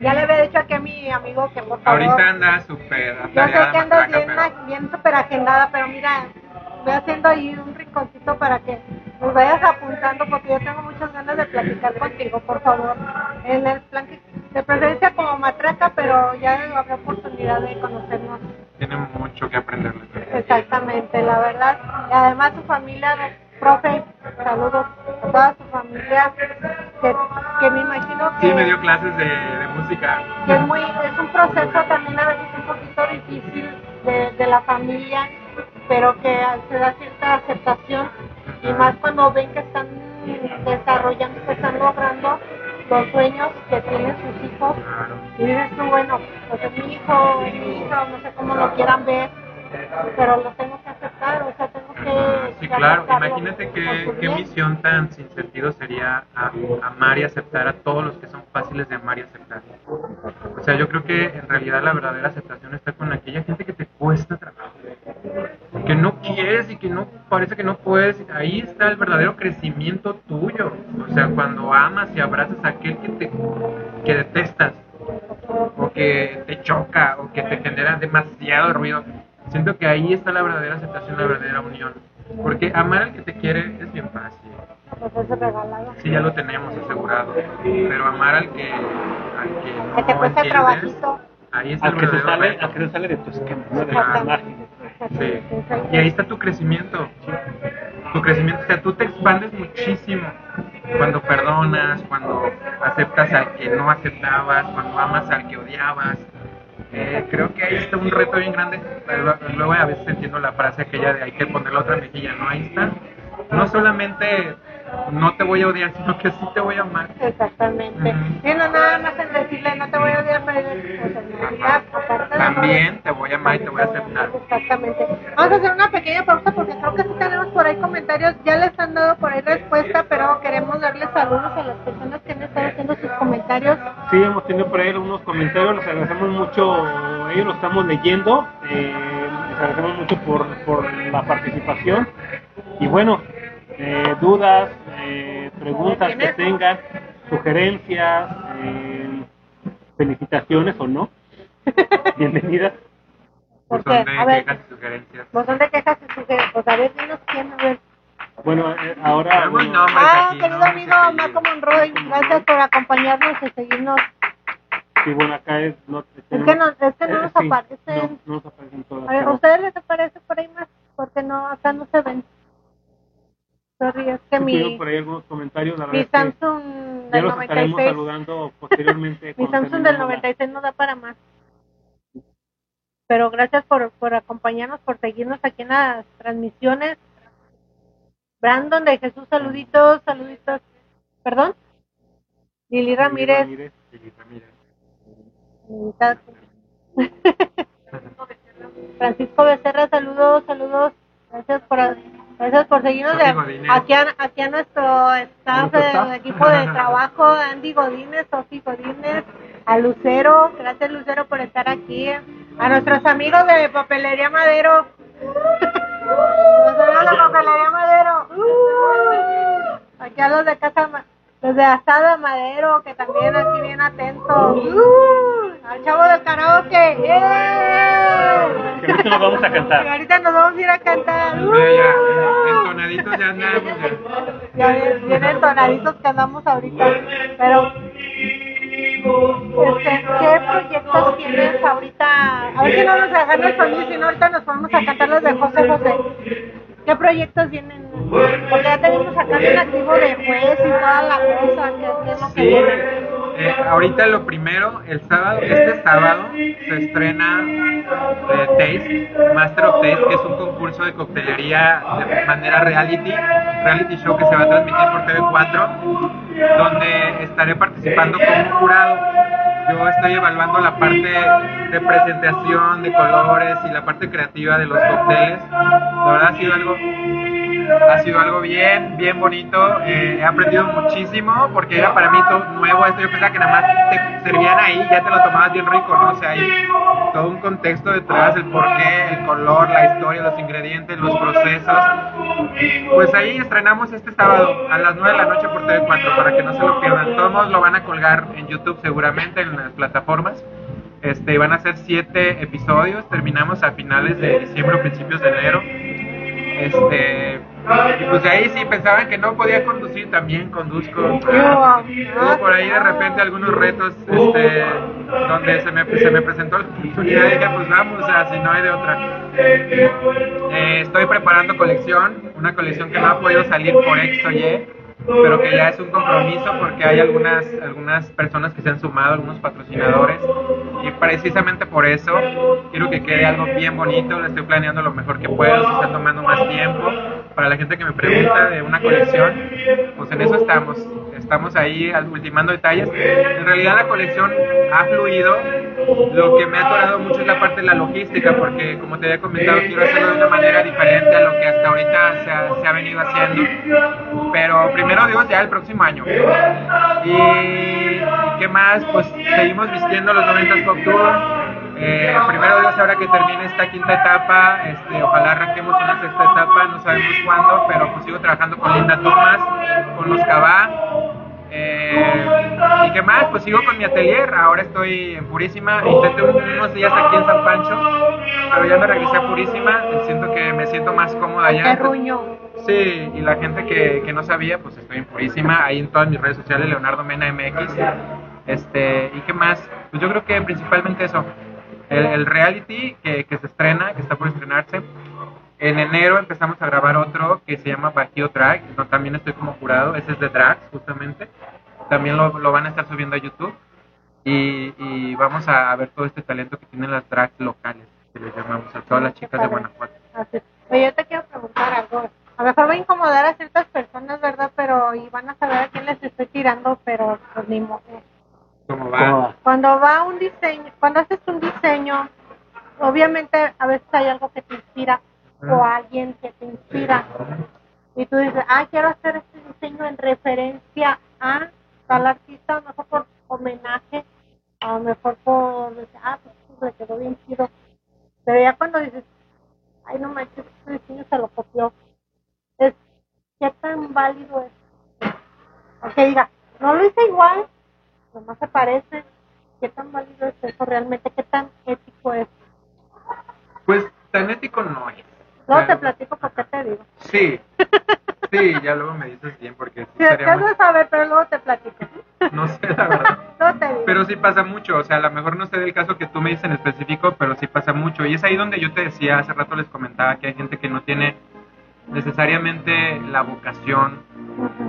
Ya le había dicho aquí a mi amigo que por favor. Ahorita anda súper Yo sé que andas Matraca, bien, bien súper agendada, pero mira, voy haciendo ahí un rinconcito para que nos vayas apuntando, porque yo tengo muchas ganas de platicar contigo, por favor. En el plan que- de preferencia como matraca, pero ya habrá oportunidad de conocernos tiene mucho que aprenderle. Exactamente, la verdad. Y además su familia, profe, saludos a toda su familia, que, que me imagino que, Sí, me dio clases de, de música. que es, muy, es un proceso también a veces un poquito difícil de, de la familia, pero que se da cierta aceptación y más cuando ven que están desarrollando, que están logrando los sueños que tienen sus hijos y dices tú, bueno, pues es mi hijo, mi hija, no sé cómo lo quieran ver, pero lo tengo que aceptar, o sea, tengo que... Sí, claro. Imagínate qué, qué misión tan sin sentido sería a- amar y aceptar a todos los que son fáciles de amar y aceptar. O sea, yo creo que en realidad la verdadera aceptación está con aquella gente que te cuesta trabajo, que no quieres y que no parece que no puedes. Ahí está el verdadero crecimiento tuyo. O sea, cuando amas y abrazas a aquel que te que detestas o que te choca o que te genera demasiado ruido. Siento que ahí está la verdadera aceptación, la verdadera unión. Porque amar al que te quiere es bien fácil. Pues es regalado. Sí, ya lo tenemos asegurado. Pero amar al que, al que Que te no cuesta entiendes, trabajito. ahí está Al el que, se verdadero sale, reto. al que se sale de tu esquema, ¿no? de margen. Sí. Y ahí está tu crecimiento. Tu crecimiento, o sea, tú te expandes muchísimo cuando perdonas, cuando aceptas al que no aceptabas, cuando amas al que odiabas. Eh, creo que ahí está un reto bien grande. Luego- a veces entiendo la frase aquella de hay que poner la otra mejilla, ¿no? Ahí está. No solamente no te voy a odiar, sino que sí te voy a amar. Exactamente. Y no nada más en decirle, no te voy a odiar, pero o sea, en realidad, aparte de También te voy a amar y te voy a aceptar. Exactamente. Vamos a hacer una pequeña pausa porque creo que sí tenemos por ahí comentarios. Ya les han dado por ahí respuesta, pero queremos darles saludos a las personas que han estado haciendo sus comentarios. Sí, hemos tenido por ahí algunos comentarios, les agradecemos mucho, ellos lo estamos leyendo, eh, les agradecemos mucho por, por la participación y bueno, eh, dudas, eh, preguntas que tengan, sugerencias, eh, felicitaciones o no, [LAUGHS] bienvenidas. ¿Por son qué? de A ver, quejas y sugerencias. pues de quejas y sugerencias. Pues a ver, dinos quién, a ver. Bueno, eh, ahora... Bueno, Ah, aquí, querido ¿no? amigo. Marco Monroy, gracias por acompañarnos y seguirnos. sí, bueno, acá es... No, Es que no, es que no eh, nos sí, aparecen. No, no nos aparecen todas. A ver, ¿a pero- ustedes les aparece por ahí más? Porque no, acá no se ven. Sorry, es que mi, por ahí algunos comentarios, la mi es que Samsung ya del los estaremos 96, saludando posteriormente. [LAUGHS] mi Samsung del terminemos la- 96 no da para más. Pero gracias por, por acompañarnos, por seguirnos aquí en las transmisiones. Brandon de Jesús, saluditos, saluditos. ¿Perdón? Lili Ramírez. Sí, Ramírez. Mitad. Francisco Becerra, saludos, saludos. Gracias por gracias por seguirnos. De- aquí a, aquí a nuestro staff del equipo de [LAUGHS] trabajo, Andy Godínez, Sofi Godínez, a Lucero, gracias Lucero por estar aquí, a nuestros amigos de Papelería Madero. Los amigos de Papelería Madero. Aquí a los de Casa Ma- los de Asada Madero, que también aquí bien atentos. Al chavo del karaoke. ¡Eh! Que ahorita nos vamos a cantar. Y ahorita nos vamos a ir a cantar. Mira, ya, eh, entonaditos ya andamos. ya. Ya bien, bien entonaditos que andamos ahorita. Pero, este, ¿qué proyectos tienes ahorita? A ver si no nos dejan el sonido, si no ahorita nos vamos a cantar los de José José. ¿Qué proyectos vienen? Porque ya tenemos acá un activo de juez y toda la cosa, que es lo que Sí, eh, ahorita lo primero, el sábado, este sábado se estrena eh, Taste, Master of Taste, que es un concurso de coctelería de manera reality, reality show que se va a transmitir por TV4, donde estaré participando como jurado. Yo estoy evaluando la parte de presentación, de colores y la parte creativa de los cócteles. La verdad ha sido algo ha sido algo bien, bien bonito. Eh, he aprendido muchísimo porque era para mí todo nuevo esto. Yo pensaba que nada más te servían ahí, ya te lo tomabas bien rico, ¿no? O sea, hay todo un contexto detrás, el porqué, el color, la historia, los ingredientes, los procesos. Pues ahí estrenamos este sábado a las 9 de la noche por TV4 para que no se lo pierdan. Todos lo van a colgar en YouTube seguramente, en las plataformas. Este, van a ser siete episodios. Terminamos a finales de diciembre o principios de enero. Este, y pues ahí sí pensaban que no podía conducir, también conduzco. Hubo por ahí de repente algunos retos este, donde se me, se me presentó la oportunidad y dije, pues vamos, o sea, si no hay de otra. Eh, estoy preparando colección, una colección que no ha podido salir por X o Y, pero que ya es un compromiso porque hay algunas, algunas personas que se han sumado, algunos patrocinadores, y precisamente por eso quiero que quede algo bien bonito, lo estoy planeando lo mejor que puedo, se está tomando más tiempo. Para la gente que me pregunta de una colección, pues en eso estamos, estamos ahí ultimando detalles. En realidad la colección ha fluido, lo que me ha atorado mucho es la parte de la logística, porque como te había comentado, quiero hacerlo de una manera diferente a lo que hasta ahorita se ha, se ha venido haciendo. Pero primero Dios, ya el próximo año. Y, qué más, pues seguimos vistiendo los 90s Pop Tour. Eh, primero Dios, ahora que termine esta quinta etapa, este, ojalá arranquemos una sexta etapa, no sabemos cuándo, pero pues sigo trabajando con Linda Thomas, con los Cabá. Eh, y qué más, pues sigo con mi atelier, ahora estoy en Purísima, intenté un- unos días aquí en San Pancho, pero ya me regresé a Purísima, siento que me siento más cómoda allá. Sí, y la gente que, que no sabía, pues estoy en Purísima, ahí en todas mis redes sociales, Leonardo Mena MX. Este, ¿y qué más? Pues yo creo que principalmente eso. El, el reality que, que se estrena, que está por estrenarse. En enero empezamos a grabar otro que se llama Bajío Drag, no, también estoy como jurado, ese es de drags justamente. También lo, lo van a estar subiendo a YouTube. Y, y vamos a, ver todo este talento que tienen las drags locales, que les llamamos a todas las chicas de Guanajuato. Así. Oye, yo te quiero preguntar algo. A lo mejor va a incomodar a ciertas personas, ¿verdad? Pero, y van a saber a quién les estoy tirando, pero pues ni modo. ¿Cómo ¿Cómo va? va? Cuando va un diseño, cuando haces un diseño, obviamente a veces hay algo que te inspira o alguien que te inspira. Y tú dices, ah, quiero hacer este diseño en referencia a tal artista, a lo mejor por homenaje, a lo mejor por, ah, pues le quedó bien chido. Pero ya cuando dices, ay, no manches, este diseño se lo copió, es, ¿qué tan válido es? Aunque diga, no lo hice igual, nomás se parece, ¿qué tan válido es eso realmente? ¿Qué tan ético es? Pues tan ético no es. Luego te Claro. platico por qué te digo. Sí, sí, ya luego me dices bien porque sí sería te muy- saber, pero luego te platico. no sé la verdad. Luego te digo. Pero sí pasa mucho, o sea, a lo mejor no sé del caso que tú me dices en específico, pero sí pasa mucho. Y es ahí donde yo te decía, hace rato les comentaba que hay gente que no tiene necesariamente la vocación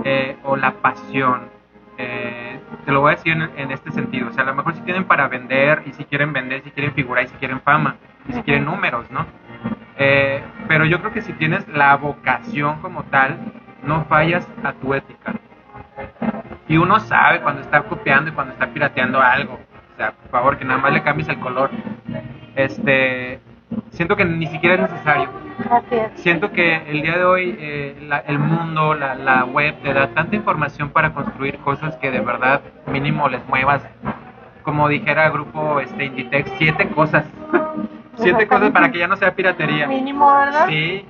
eh, o la pasión. Eh, te lo voy a decir en, en este sentido, o sea, a lo mejor si tienen para vender y si quieren vender, si quieren figurar y si quieren fama y si quieren números, ¿no? Eh, pero yo creo que si tienes la vocación como tal, no fallas a tu ética. Y uno sabe cuando está copiando y cuando está pirateando algo. O sea, por favor, que nada más le cambies el color. Este, siento que ni siquiera es necesario. Siento que el día de hoy eh, la- el mundo, la, la web te da tanta información para construir cosas que de verdad mínimo les muevas. Como dijera el grupo este, Inditex, siete cosas. [LAUGHS] siete cosas para que ya no sea piratería. Mínimo, ¿verdad? Sí,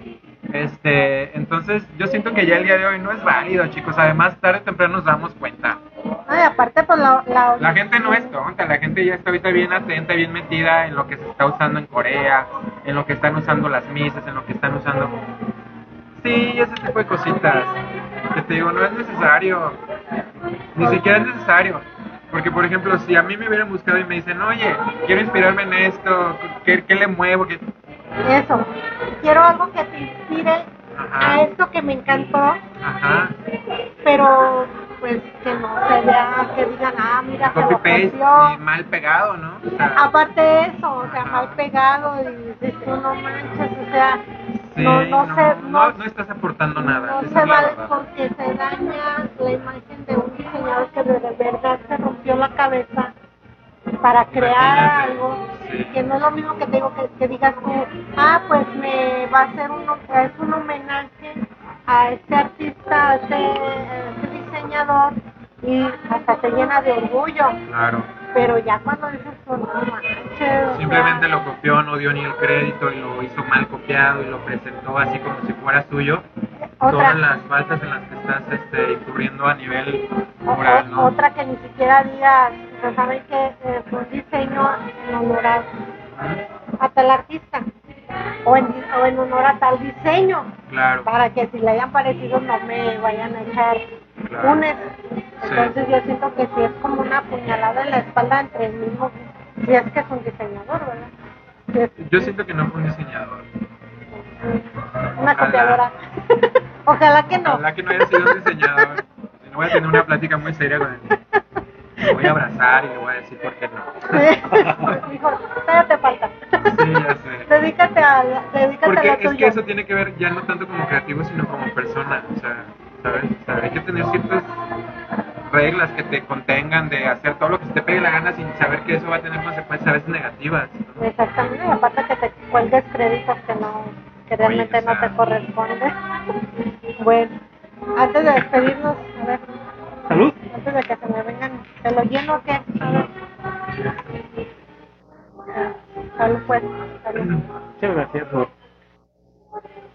este, entonces yo siento que ya el día de hoy no es válido, chicos. Además, tarde o temprano nos damos cuenta. Ay, aparte, pues la, la, La gente no es tonta, la gente ya está ahorita bien atenta, bien metida en lo que se está usando en Corea, en lo que están usando las misas, en lo que están usando. Sí, ese tipo de cositas. Que te digo, no es necesario. Ni siquiera es necesario. Porque, por ejemplo, si a mí me hubieran buscado y me dicen, oye, quiero inspirarme en esto, ¿qué, qué le muevo? ¿Qué... Eso. Quiero algo que te inspire Ajá. a esto que me encantó, Ajá. pero pues que no se vea, que digan, ah, mira, se lo y mal pegado, ¿no? O sea, Aparte de eso, o sea, Ajá. mal pegado y dices tú no manches, o sea, sí, no, no, se, no, no, estás aportando nada. no se vale porque se daña la imagen de un diseñador que de verdad se rompió la cabeza para crear Imagínate, algo sí. que no es lo mismo que te digo que, que digas tú, ah, pues me va a hacer un, es un homenaje a este artista, a este, a este diseñador y hasta te llena de orgullo, Claro. pero ya cuando dices no manches, o Simplemente sea, lo copió, no dio ni el crédito y lo hizo mal copiado y lo presentó así como si fuera suyo. otra, Todas las faltas en las que estás este, incurriendo a nivel moral, ¿no? otra que ni siquiera digas, pues saben que eh, fue un diseño en honor a, a tal artista o en, o en honor a tal diseño. Claro, para que si le hayan parecido no me vayan a echar Claro. unes. Entonces yo siento que sí es como una puñalada en la espalda entre el mismo, si es que es un diseñador, ¿verdad? Si es yo siento que no fue un diseñador. una Ojalá. copiadora. [LAUGHS] Ojalá que no. Ojalá que no haya sido un diseñador. Si no voy a tener una plática muy seria con él. [LAUGHS] Voy a abrazar y le voy a decir por qué no. Todavía te falta. Sí, ya sé. Dedícate a, la- dedícate Porque a es que eso tiene que ver ya no tanto como creativo, sino como persona. O sea, ¿sabes? O sea, hay que tener ciertas reglas que te contengan de hacer todo lo que se te pegue la gana sin saber que eso va a tener consecuencias a veces negativas. Exactamente, y aparte que te cuelgues créditos que no, que realmente Oye, no sea. te corresponde. Bueno, antes de despedirnos, a ver, Salud. antes de que se me vengan, ¿te lo lleno o qué? Salud pues, salud. Muchas gracias por,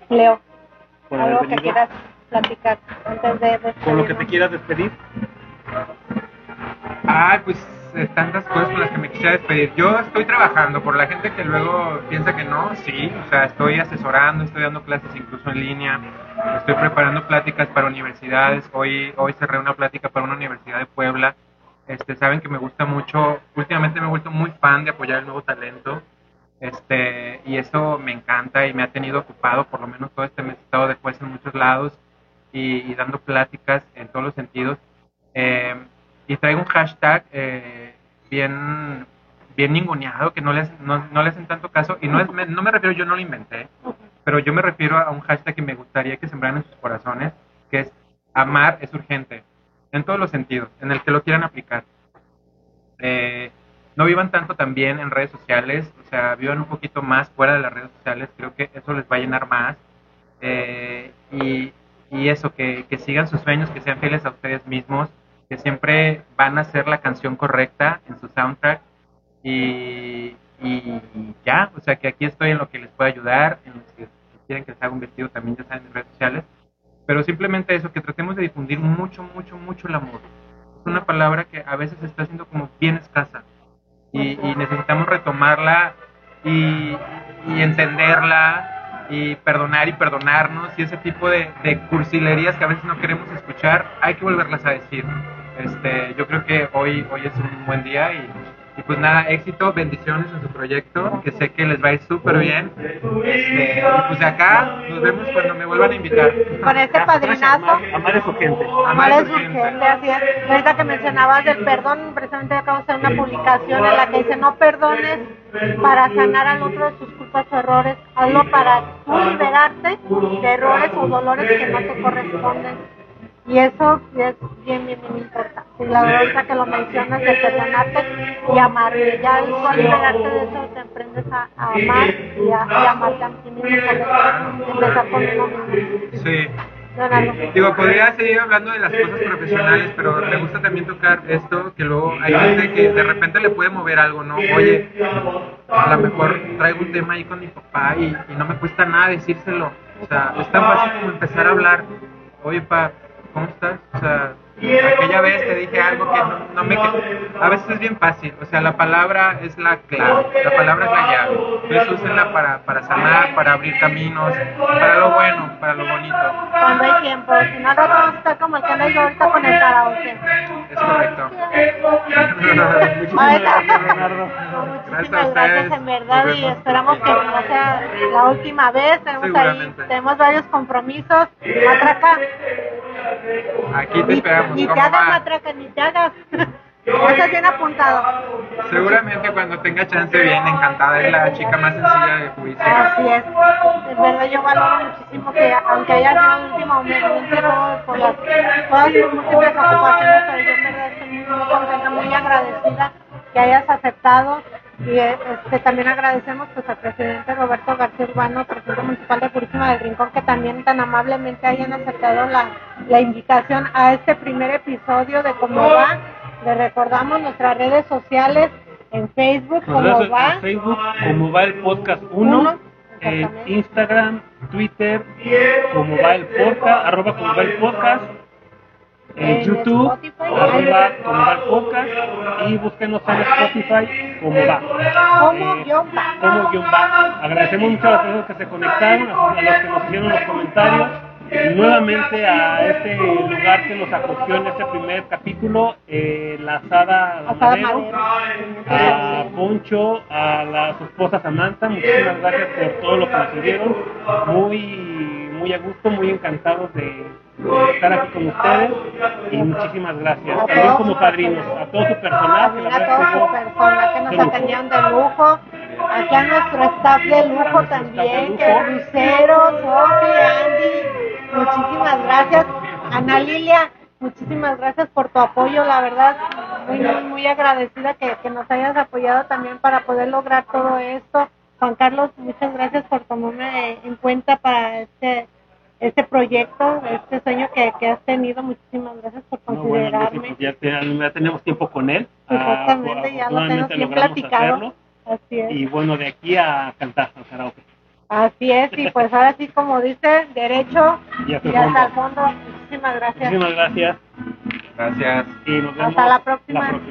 Leo, por algo que quieras platicar antes de despedirnos. Con lo que te quieras despedir. Ay, pues eh, tantas cosas con las que me quisiera despedir. Yo estoy trabajando, por la gente que luego piensa que no, sí, o sea, estoy asesorando, estoy dando clases incluso en línea, estoy preparando pláticas para universidades. Hoy, hoy cerré una plática para una universidad de Puebla. Este, saben que me gusta mucho, últimamente me he vuelto muy fan de apoyar el nuevo talento. Este, y eso me encanta y me ha tenido ocupado, por lo menos todo este mes he estado después en muchos lados y, y dando pláticas en todos los sentidos. Eh, y traigo un hashtag eh, bien bien ninguneado que no le, hacen, no, no le hacen tanto caso y no, es, me, no me refiero, yo no lo inventé, pero yo me refiero a un hashtag que me gustaría que sembraran en sus corazones, que es amar es urgente, en todos los sentidos, en el que lo quieran aplicar. Eh, no vivan tanto también en redes sociales, o sea, vivan un poquito más fuera de las redes sociales, creo que eso les va a llenar más. Eh, y, y eso, que, que sigan sus sueños, que sean fieles a ustedes mismos, que siempre van a hacer la canción correcta en su soundtrack y, y ya, o sea que aquí estoy en lo que les pueda ayudar, en los que quieren que les haga un vestido también ya saben en redes sociales, pero simplemente eso, que tratemos de difundir mucho, mucho, mucho el amor. Es una palabra que a veces está siendo como bien escasa y, y necesitamos retomarla y, y entenderla y perdonar y perdonarnos y ese tipo de, de cursilerías que a veces no queremos escuchar, hay que volverlas a decir. Este, yo creo que hoy, hoy es un buen día y, y pues nada, éxito, bendiciones en su proyecto, que sé que les va a ir súper bien. Este, y pues de acá nos vemos cuando me vuelvan a invitar. Con este padrinazo. Amar, es urgente. Amar es urgente, así es. Ahorita que mencionabas del perdón, precisamente acabo de hacer una publicación en la que dice no perdones para sanar al otro de sus culpas o errores, hazlo para tú liberarte de errores o dolores que no te corresponden. Y eso sí es bien, bien, bien importante. Y la verdad ahorita que lo mencionas de perdonarte y amar. Y ya al liberarte de eso te aprendes a, a amar y a, y amarte a ti mismo. Empezar con uno mismo. Sí. Digo, podría seguir hablando de las cosas profesionales, pero me gusta también tocar esto, que luego hay gente que de repente le puede mover algo, ¿no? Oye, a lo mejor traigo un tema ahí con mi papá y, y no me cuesta nada decírselo. O sea, es tan fácil como empezar a hablar. Oye, pa, ¿cómo aquella vez te dije algo que no, no me... A veces es bien fácil, o sea, la palabra es la clave, la palabra es la llave. Entonces úsenla para, para sanar, para abrir caminos, para lo bueno, para lo bonito. cuando hay tiempo, si no, rato vamos a estar como el que ando yo ahorita con el karaoke. Es correcto. [LAUGHS] Muchísimas gracias, Leonardo. Muchísimas gracias en verdad y esperamos que no sea la última vez. Tenemos ahí, tenemos varios compromisos. Matraca. Aquí te esperamos. Ni, te hagas matraca, ni te hagas. [LAUGHS] Estás bien apuntado. Seguramente cuando tenga chance bien, encantada. Es la chica más sencilla de juicio. Así es. En verdad yo valoro muchísimo que, aunque haya sido el último momento por las todas sus múltiples ocupaciones, pero yo en verdad estoy muy contenta, muy agradecida que hayas aceptado y este, también agradecemos pues al presidente Roberto García Urbano, presidente municipal de Purísima del Rincón, que también tan amablemente hayan aceptado la, la invitación a este primer episodio de cómo va le recordamos nuestras redes sociales en Facebook, como va. En Facebook, como va el podcast 1. En Instagram, Twitter, como va el podcast, arroba como va el podcast. En, YouTube, arroba como va el podcast. Y búsquenos en Spotify, como va. Como guion va. Como guion. Agradecemos mucho a las personas que se conectaron, a los que nos hicieron los comentarios nuevamente a este lugar que nos acogió en este primer capítulo, eh, la Asada, Madero, a Poncho, a la, su esposa Samantha, muchísimas gracias por todo lo que nos dieron, muy, muy a gusto, muy encantados de, estar aquí con ustedes y muchísimas gracias. También como padrinos, a todo su personal, que, a todo su personal que nos atendían de lujo aquí a nuestro staff de lujo también, que Lucero, Sofi, Andy, Muchísimas gracias, Ana Lilia. Muchísimas gracias por tu apoyo, la verdad, muy, muy, muy agradecida que, que nos hayas apoyado también para poder lograr todo esto. Juan Carlos, muchas gracias por tomarme en cuenta para este este proyecto, este sueño que, que has tenido. Muchísimas gracias por considerarme. No, ya, tenemos tiempo con él. Exactamente, ah, ya lo tenemos bien platicado. Así es. Y bueno, de aquí a cantar al karaoke. Así es, y pues ahora sí, como dice, derecho y hasta el fondo. Muchísimas gracias. Muchísimas gracias. Gracias. Y nos vemos hasta la próxima.